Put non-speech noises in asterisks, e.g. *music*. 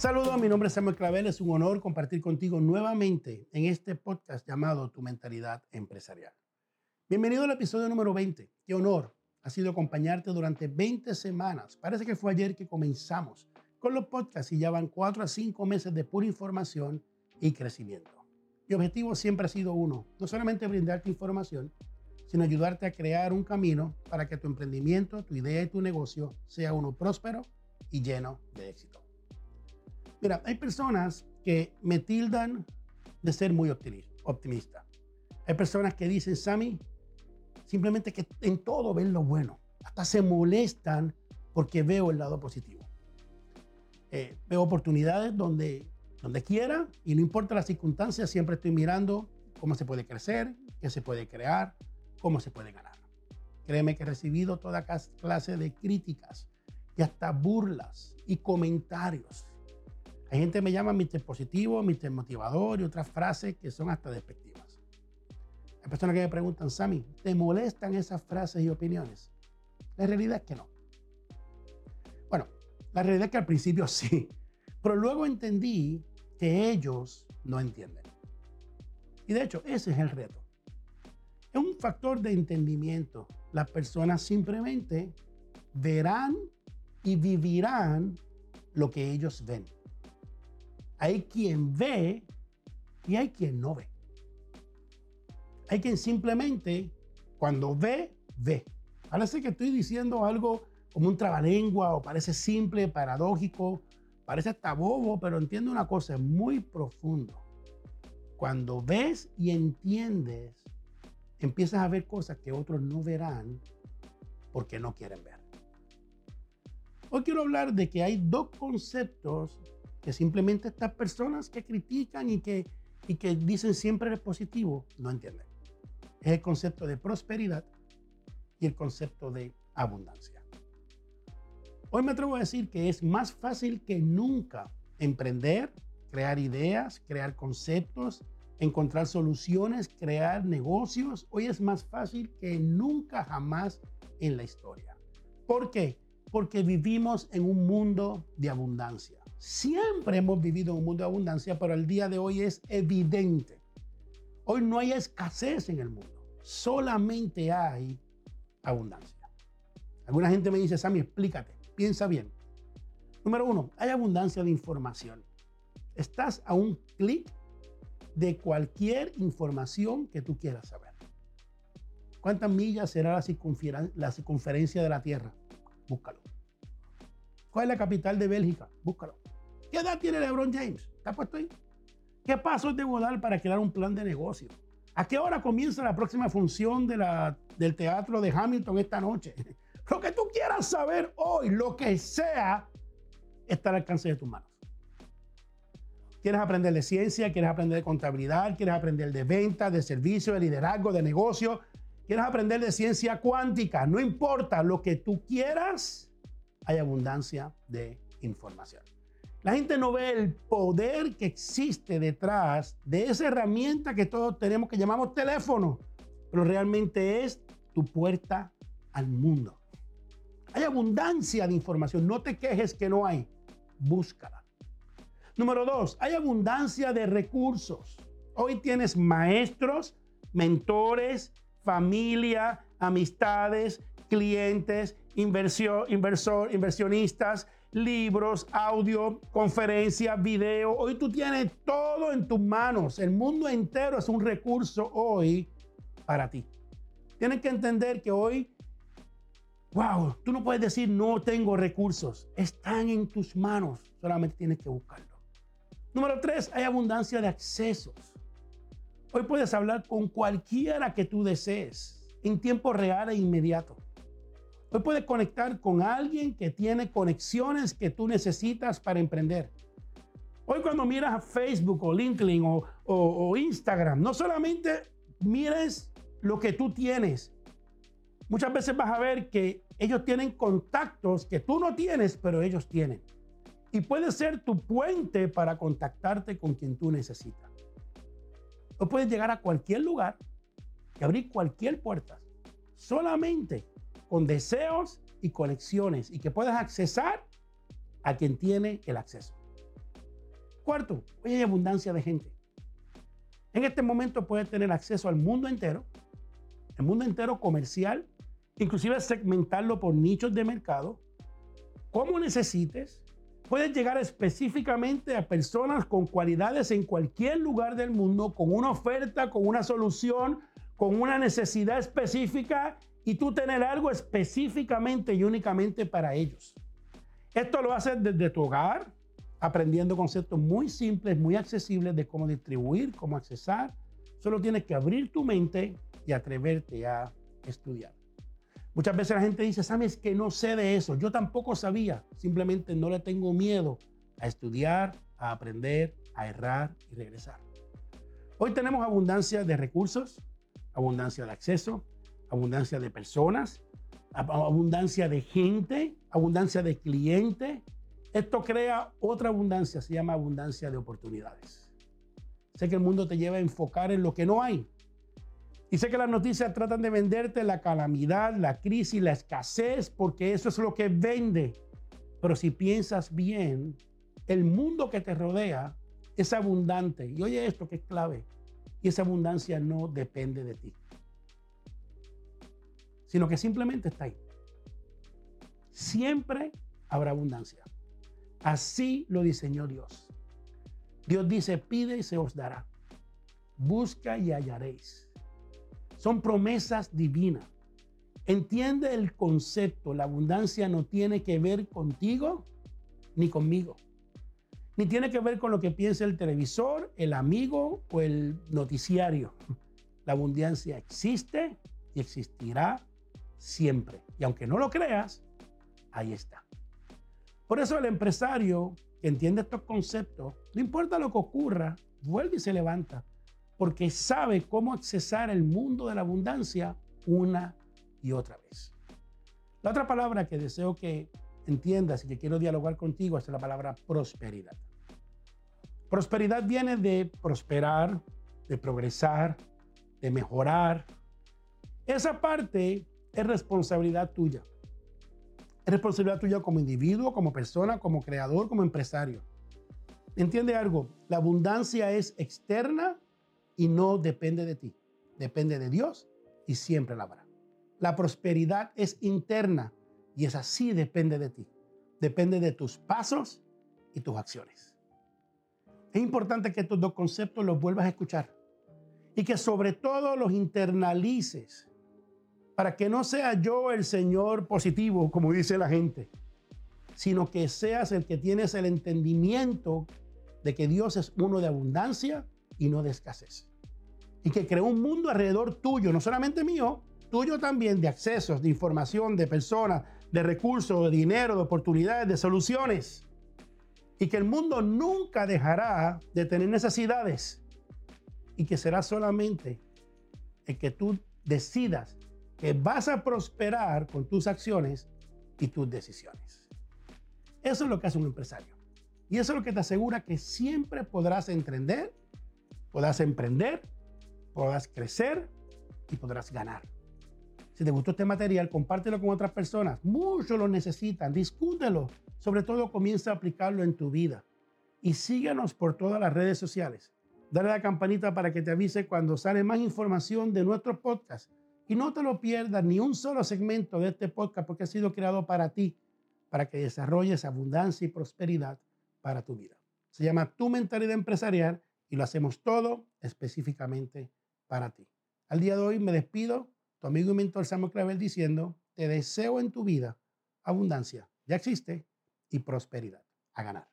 Saludos, mi nombre es Samuel Clavel. Es un honor compartir contigo nuevamente en este podcast llamado Tu Mentalidad Empresarial. Bienvenido al episodio número 20. Qué honor ha sido acompañarte durante 20 semanas. Parece que fue ayer que comenzamos con los podcasts y ya van 4 a 5 meses de pura información y crecimiento. Mi objetivo siempre ha sido uno, no solamente brindarte información, sino ayudarte a crear un camino para que tu emprendimiento, tu idea y tu negocio sea uno próspero y lleno de éxito. Mira, hay personas que me tildan de ser muy optimista. Hay personas que dicen, Sammy, simplemente que en todo ven lo bueno. Hasta se molestan porque veo el lado positivo. Eh, veo oportunidades donde, donde quiera y no importa las circunstancias, siempre estoy mirando cómo se puede crecer, qué se puede crear, cómo se puede ganar. Créeme que he recibido toda clase de críticas y hasta burlas y comentarios. Hay gente que me llama Mr. Positivo, Mr. Motivador y otras frases que son hasta despectivas. Hay personas que me preguntan, Sammy, ¿te molestan esas frases y opiniones? La realidad es que no. Bueno, la realidad es que al principio *laughs* sí, pero luego entendí que ellos no entienden. Y de hecho, ese es el reto. Es un factor de entendimiento. Las personas simplemente verán y vivirán lo que ellos ven. Hay quien ve y hay quien no ve. Hay quien simplemente cuando ve, ve. Parece que estoy diciendo algo como un trabalengua o parece simple, paradójico, parece hasta bobo, pero entiende una cosa, muy profundo. Cuando ves y entiendes empiezas a ver cosas que otros no verán porque no quieren ver. Hoy quiero hablar de que hay dos conceptos que simplemente estas personas que critican y que, y que dicen siempre es positivo no entienden. Es el concepto de prosperidad y el concepto de abundancia. Hoy me atrevo a decir que es más fácil que nunca emprender, crear ideas, crear conceptos, encontrar soluciones, crear negocios, hoy es más fácil que nunca jamás en la historia. ¿Por qué? Porque vivimos en un mundo de abundancia. Siempre hemos vivido en un mundo de abundancia, pero el día de hoy es evidente. Hoy no hay escasez en el mundo, solamente hay abundancia. Alguna gente me dice, Sammy, explícate, piensa bien. Número uno, hay abundancia de información. Estás a un clic de cualquier información que tú quieras saber. ¿Cuántas millas será la, circunferencia de la Tierra? Búscalo. ¿Cuál es la capital de Bélgica? Búscalo. ¿Qué edad tiene LeBron James? ¿Está puesto ahí? ¿Qué pasos debo dar para crear un plan de negocio? ¿A qué hora comienza la próxima función de la, del teatro de Hamilton esta noche? *laughs* Lo que tú quieras saber hoy, lo que sea, está al alcance de tus manos. ¿Quieres aprender de ciencia? ¿Quieres aprender de contabilidad? ¿Quieres aprender de venta, de servicio, de liderazgo, de negocio? ¿Quieres aprender de ciencia cuántica? No importa lo que tú quieras, hay abundancia de información. La gente no ve el poder que existe detrás de esa herramienta que todos tenemos que llamamos teléfono, pero realmente es tu puerta al mundo. Hay abundancia de información, no te quejes que no hay, búscala. Número dos, hay abundancia de recursos. Hoy tienes maestros, mentores, familia, amistades, clientes, inversor, inversionistas, libros, audio, conferencia, video. Hoy tú tienes todo en tus manos. El mundo entero es un recurso hoy para ti. Tienes que entender que hoy, wow, tú no puedes decir no tengo recursos. Están en tus manos. Solamente tienes que buscarlos. Número tres, hay abundancia de accesos. Hoy puedes hablar con cualquiera que tú desees en tiempo real e inmediato. Hoy puedes conectar con alguien que tiene conexiones que tú necesitas para emprender. Hoy cuando miras a Facebook o LinkedIn o, o Instagram, no solamente mires lo que tú tienes. Muchas veces vas a ver que ellos tienen contactos que tú no tienes, pero ellos tienen y puede ser tu puente para contactarte con quien tú necesitas. O puedes llegar a cualquier lugar y abrir cualquier puerta, solamente con deseos y conexiones y que puedas accesar a quien tiene el acceso. Cuarto, hoy hay abundancia de gente. En este momento puedes tener acceso al mundo entero, el mundo entero comercial, inclusive segmentarlo por nichos de mercado, como necesites. Puedes llegar específicamente a personas con cualidades en cualquier lugar del mundo, con una oferta, con una solución, con una necesidad específica y tú tener algo específicamente y únicamente para ellos. Esto lo haces desde tu hogar, aprendiendo conceptos muy simples, muy accesibles de cómo distribuir, cómo accesar. Solo tienes que abrir tu mente y atreverte a estudiar. Muchas veces la gente dice, sabes que no sé de eso. Yo tampoco sabía. Simplemente no le tengo miedo a estudiar, a aprender, a errar y regresar. Hoy tenemos abundancia de recursos, abundancia de acceso, abundancia de personas, abundancia de gente, abundancia de clientes, esto crea otra abundancia, se llama abundancia de oportunidades. Sé que el mundo te lleva a enfocar en lo que no hay. Y sé que las noticias tratan de venderte la calamidad, la crisis, la escasez, porque eso es lo que vende. Pero si piensas bien, el mundo que te rodea es abundante. Y oye esto que es clave. Y esa abundancia no depende de ti, sino que simplemente está ahí. Siempre habrá abundancia. Así lo diseñó Dios. Dios dice, pide y se os dará. Busca y hallaréis. Son promesas divinas. Entiende el concepto. La abundancia no tiene que ver contigo ni conmigo. Ni tiene que ver con lo que piensa el televisor, el amigo o el noticiario. La abundancia existe y existirá siempre. Y aunque no lo creas, ahí está. Por eso el empresario que entiende estos conceptos, no importa lo que ocurra, vuelve y se levanta, porque sabe cómo accesar el mundo de la abundancia una y otra vez. La otra palabra que deseo que entiendas y que quiero dialogar contigo es la palabra prosperidad. Prosperidad viene de prosperar, de progresar, de mejorar. Esa parte es responsabilidad tuya. Es responsabilidad tuya como individuo, como persona, como creador, como empresario. ¿Entiende algo? La abundancia es externa y no depende de ti. Depende de Dios y siempre la habrá. La prosperidad es interna y es así depende de ti. Depende de tus pasos y tus acciones. Es importante que estos dos conceptos los vuelvas a escuchar y que sobre todo los internalices para que no sea yo el Señor positivo, como dice la gente, sino que seas el que tienes el entendimiento de que Dios es uno de abundancia y no de escasez. Y que creó un mundo alrededor tuyo, no solamente mío, tuyo también, de accesos, de información, de personas, de recursos, de dinero, de oportunidades, de soluciones. Y que el mundo nunca dejará de tener necesidades. Y que será solamente el que tú decidas que vas a prosperar con tus acciones y tus decisiones. Eso es lo que hace un empresario. Y eso es lo que te asegura que siempre podrás emprender, podrás emprender, podrás crecer y podrás ganar. Si te gustó este material, compártelo con otras personas. Muchos lo necesitan. Discútelo. Sobre todo, comienza a aplicarlo en tu vida. Y síguenos por todas las redes sociales. Dale la campanita para que te avise cuando sale más información de nuestro podcast y no te lo pierdas ni un solo segmento de este podcast porque ha sido creado para ti, para que desarrolles abundancia y prosperidad para tu vida. Se llama Tu Mentalidad Empresarial y lo hacemos todo específicamente para ti. Al día de hoy me despido, tu amigo y mentor Samuel Clavel diciendo, te deseo en tu vida abundancia, ya existe, y prosperidad. A ganar.